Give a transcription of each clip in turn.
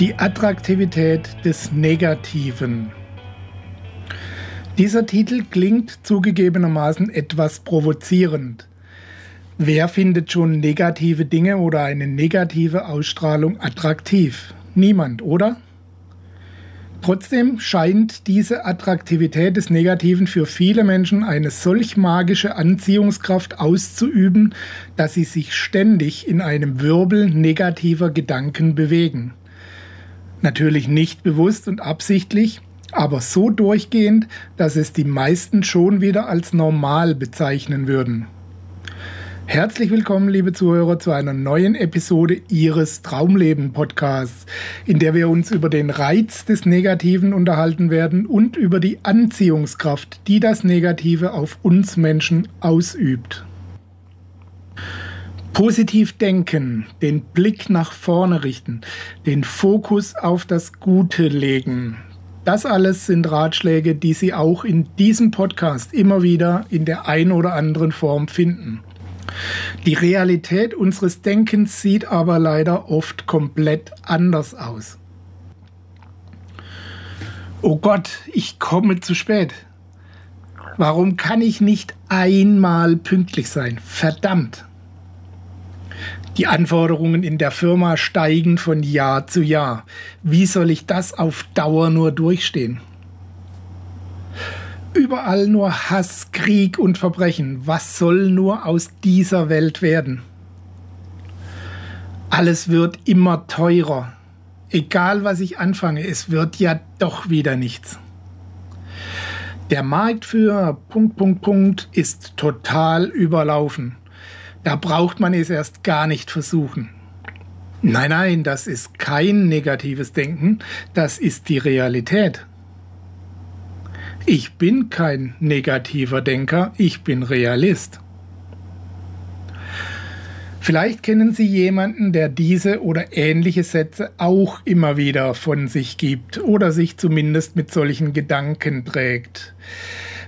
Die Attraktivität des Negativen. Dieser Titel klingt zugegebenermaßen etwas provozierend. Wer findet schon negative Dinge oder eine negative Ausstrahlung attraktiv? Niemand, oder? Trotzdem scheint diese Attraktivität des Negativen für viele Menschen eine solch magische Anziehungskraft auszuüben, dass sie sich ständig in einem Wirbel negativer Gedanken bewegen. Natürlich nicht bewusst und absichtlich, aber so durchgehend, dass es die meisten schon wieder als normal bezeichnen würden. Herzlich willkommen, liebe Zuhörer, zu einer neuen Episode Ihres Traumleben Podcasts, in der wir uns über den Reiz des Negativen unterhalten werden und über die Anziehungskraft, die das Negative auf uns Menschen ausübt. Positiv denken, den Blick nach vorne richten, den Fokus auf das Gute legen. Das alles sind Ratschläge, die Sie auch in diesem Podcast immer wieder in der ein oder anderen Form finden. Die Realität unseres Denkens sieht aber leider oft komplett anders aus. Oh Gott, ich komme zu spät. Warum kann ich nicht einmal pünktlich sein? Verdammt. Die Anforderungen in der Firma steigen von Jahr zu Jahr. Wie soll ich das auf Dauer nur durchstehen? Überall nur Hass, Krieg und Verbrechen. Was soll nur aus dieser Welt werden? Alles wird immer teurer. Egal was ich anfange, es wird ja doch wieder nichts. Der Markt für Punkt, Punkt, Punkt ist total überlaufen. Da braucht man es erst gar nicht versuchen. Nein, nein, das ist kein negatives Denken, das ist die Realität. Ich bin kein negativer Denker, ich bin Realist. Vielleicht kennen Sie jemanden, der diese oder ähnliche Sätze auch immer wieder von sich gibt oder sich zumindest mit solchen Gedanken trägt.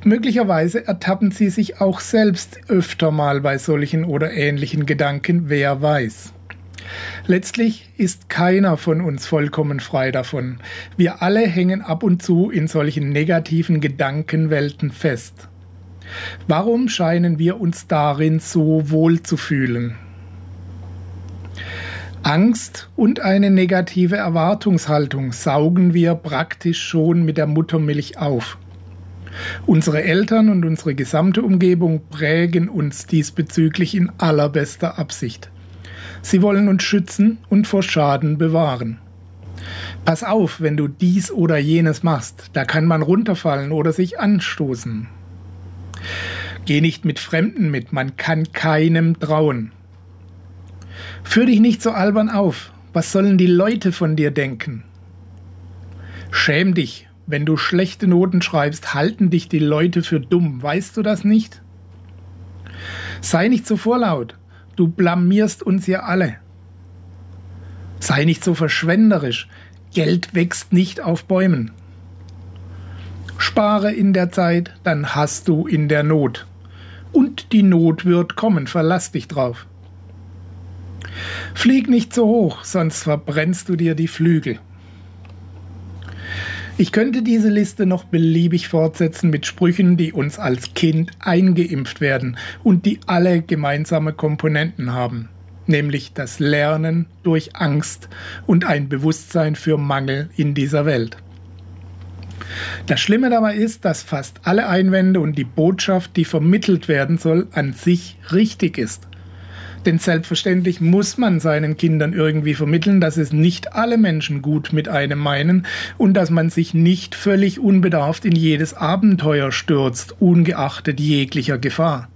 Möglicherweise ertappen Sie sich auch selbst öfter mal bei solchen oder ähnlichen Gedanken, wer weiß. Letztlich ist keiner von uns vollkommen frei davon. Wir alle hängen ab und zu in solchen negativen Gedankenwelten fest. Warum scheinen wir uns darin so wohl zu fühlen? Angst und eine negative Erwartungshaltung saugen wir praktisch schon mit der Muttermilch auf. Unsere Eltern und unsere gesamte Umgebung prägen uns diesbezüglich in allerbester Absicht. Sie wollen uns schützen und vor Schaden bewahren. Pass auf, wenn du dies oder jenes machst, da kann man runterfallen oder sich anstoßen. Geh nicht mit Fremden mit, man kann keinem trauen. Führ dich nicht so albern auf, was sollen die Leute von dir denken? Schäm dich wenn du schlechte Noten schreibst, halten dich die Leute für dumm. Weißt du das nicht? Sei nicht so vorlaut. Du blamierst uns ja alle. Sei nicht so verschwenderisch. Geld wächst nicht auf Bäumen. Spare in der Zeit, dann hast du in der Not. Und die Not wird kommen, verlass dich drauf. Flieg nicht so hoch, sonst verbrennst du dir die Flügel. Ich könnte diese Liste noch beliebig fortsetzen mit Sprüchen, die uns als Kind eingeimpft werden und die alle gemeinsame Komponenten haben, nämlich das Lernen durch Angst und ein Bewusstsein für Mangel in dieser Welt. Das Schlimme dabei ist, dass fast alle Einwände und die Botschaft, die vermittelt werden soll, an sich richtig ist. Denn selbstverständlich muss man seinen Kindern irgendwie vermitteln, dass es nicht alle Menschen gut mit einem meinen und dass man sich nicht völlig unbedarft in jedes Abenteuer stürzt, ungeachtet jeglicher Gefahr.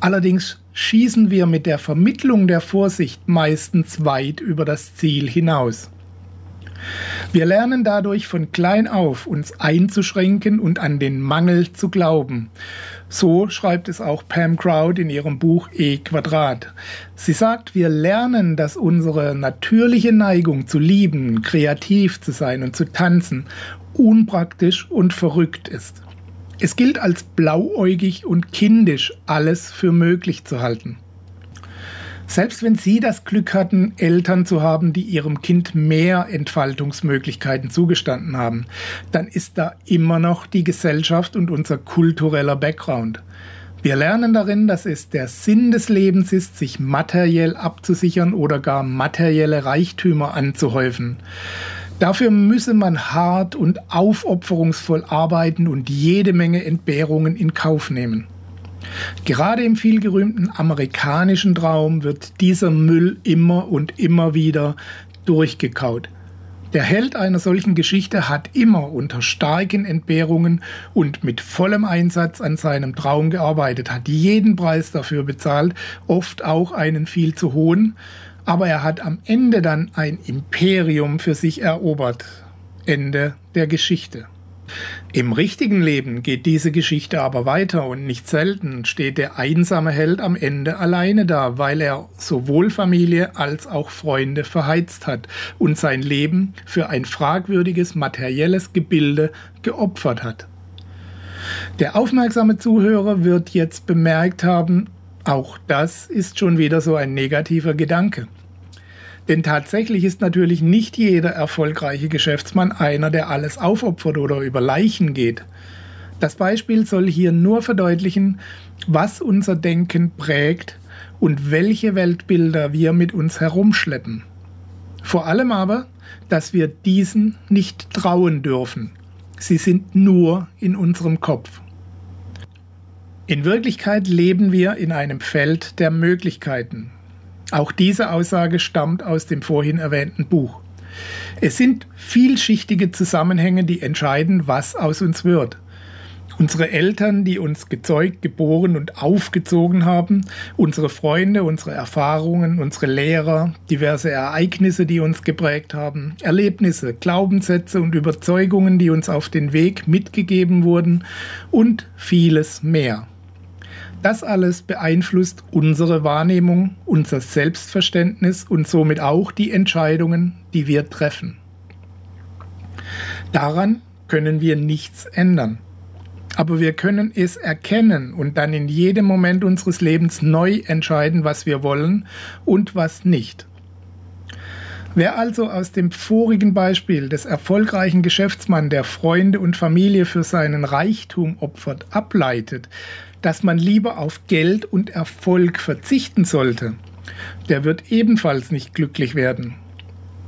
Allerdings schießen wir mit der Vermittlung der Vorsicht meistens weit über das Ziel hinaus. Wir lernen dadurch von klein auf, uns einzuschränken und an den Mangel zu glauben. So schreibt es auch Pam Crowd in ihrem Buch E Quadrat. Sie sagt, wir lernen, dass unsere natürliche Neigung zu lieben, kreativ zu sein und zu tanzen unpraktisch und verrückt ist. Es gilt als blauäugig und kindisch, alles für möglich zu halten. Selbst wenn Sie das Glück hatten, Eltern zu haben, die Ihrem Kind mehr Entfaltungsmöglichkeiten zugestanden haben, dann ist da immer noch die Gesellschaft und unser kultureller Background. Wir lernen darin, dass es der Sinn des Lebens ist, sich materiell abzusichern oder gar materielle Reichtümer anzuhäufen. Dafür müsse man hart und aufopferungsvoll arbeiten und jede Menge Entbehrungen in Kauf nehmen. Gerade im vielgerühmten amerikanischen Traum wird dieser Müll immer und immer wieder durchgekaut. Der Held einer solchen Geschichte hat immer unter starken Entbehrungen und mit vollem Einsatz an seinem Traum gearbeitet, hat jeden Preis dafür bezahlt, oft auch einen viel zu hohen, aber er hat am Ende dann ein Imperium für sich erobert. Ende der Geschichte. Im richtigen Leben geht diese Geschichte aber weiter und nicht selten steht der einsame Held am Ende alleine da, weil er sowohl Familie als auch Freunde verheizt hat und sein Leben für ein fragwürdiges materielles Gebilde geopfert hat. Der aufmerksame Zuhörer wird jetzt bemerkt haben, auch das ist schon wieder so ein negativer Gedanke. Denn tatsächlich ist natürlich nicht jeder erfolgreiche Geschäftsmann einer, der alles aufopfert oder über Leichen geht. Das Beispiel soll hier nur verdeutlichen, was unser Denken prägt und welche Weltbilder wir mit uns herumschleppen. Vor allem aber, dass wir diesen nicht trauen dürfen. Sie sind nur in unserem Kopf. In Wirklichkeit leben wir in einem Feld der Möglichkeiten. Auch diese Aussage stammt aus dem vorhin erwähnten Buch. Es sind vielschichtige Zusammenhänge, die entscheiden, was aus uns wird. Unsere Eltern, die uns gezeugt, geboren und aufgezogen haben, unsere Freunde, unsere Erfahrungen, unsere Lehrer, diverse Ereignisse, die uns geprägt haben, Erlebnisse, Glaubenssätze und Überzeugungen, die uns auf den Weg mitgegeben wurden und vieles mehr. Das alles beeinflusst unsere Wahrnehmung, unser Selbstverständnis und somit auch die Entscheidungen, die wir treffen. Daran können wir nichts ändern. Aber wir können es erkennen und dann in jedem Moment unseres Lebens neu entscheiden, was wir wollen und was nicht. Wer also aus dem vorigen Beispiel des erfolgreichen Geschäftsmanns, der Freunde und Familie für seinen Reichtum opfert, ableitet, dass man lieber auf Geld und Erfolg verzichten sollte, der wird ebenfalls nicht glücklich werden.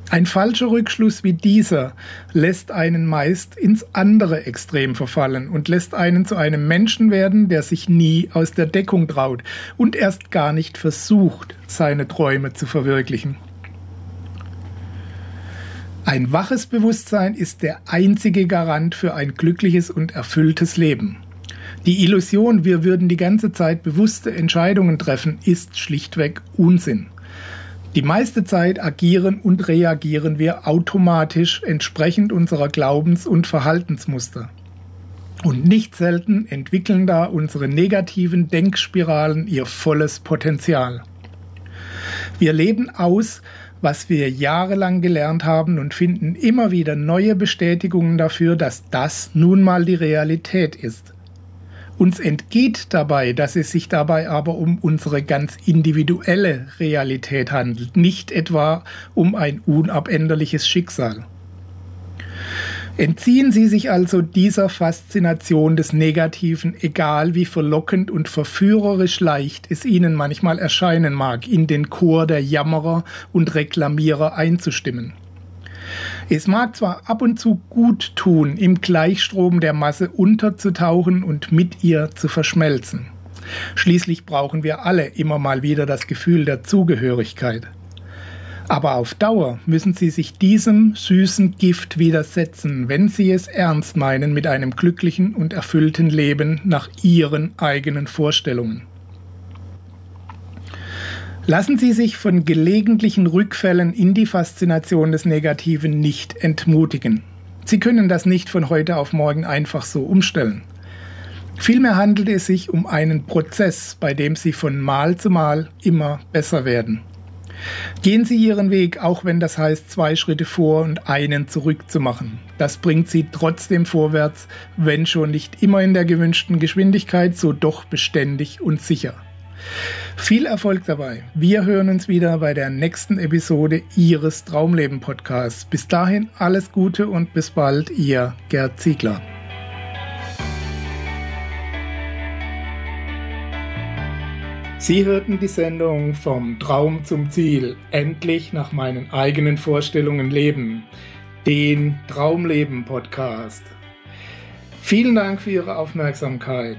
Ein falscher Rückschluss wie dieser lässt einen meist ins andere Extrem verfallen und lässt einen zu einem Menschen werden, der sich nie aus der Deckung traut und erst gar nicht versucht, seine Träume zu verwirklichen. Ein waches Bewusstsein ist der einzige Garant für ein glückliches und erfülltes Leben. Die Illusion, wir würden die ganze Zeit bewusste Entscheidungen treffen, ist schlichtweg Unsinn. Die meiste Zeit agieren und reagieren wir automatisch entsprechend unserer Glaubens- und Verhaltensmuster. Und nicht selten entwickeln da unsere negativen Denkspiralen ihr volles Potenzial. Wir leben aus, was wir jahrelang gelernt haben und finden immer wieder neue Bestätigungen dafür, dass das nun mal die Realität ist. Uns entgeht dabei, dass es sich dabei aber um unsere ganz individuelle Realität handelt, nicht etwa um ein unabänderliches Schicksal. Entziehen Sie sich also dieser Faszination des Negativen, egal wie verlockend und verführerisch leicht es Ihnen manchmal erscheinen mag, in den Chor der Jammerer und Reklamierer einzustimmen. Es mag zwar ab und zu gut tun, im Gleichstrom der Masse unterzutauchen und mit ihr zu verschmelzen. Schließlich brauchen wir alle immer mal wieder das Gefühl der Zugehörigkeit. Aber auf Dauer müssen Sie sich diesem süßen Gift widersetzen, wenn Sie es ernst meinen mit einem glücklichen und erfüllten Leben nach Ihren eigenen Vorstellungen. Lassen Sie sich von gelegentlichen Rückfällen in die Faszination des Negativen nicht entmutigen. Sie können das nicht von heute auf morgen einfach so umstellen. Vielmehr handelt es sich um einen Prozess, bei dem Sie von Mal zu Mal immer besser werden. Gehen Sie Ihren Weg, auch wenn das heißt, zwei Schritte vor und einen zurück zu machen. Das bringt Sie trotzdem vorwärts, wenn schon nicht immer in der gewünschten Geschwindigkeit, so doch beständig und sicher. Viel Erfolg dabei. Wir hören uns wieder bei der nächsten Episode Ihres Traumleben Podcasts. Bis dahin alles Gute und bis bald, Ihr Gerd Ziegler. Sie hörten die Sendung Vom Traum zum Ziel, endlich nach meinen eigenen Vorstellungen leben, den Traumleben Podcast. Vielen Dank für Ihre Aufmerksamkeit.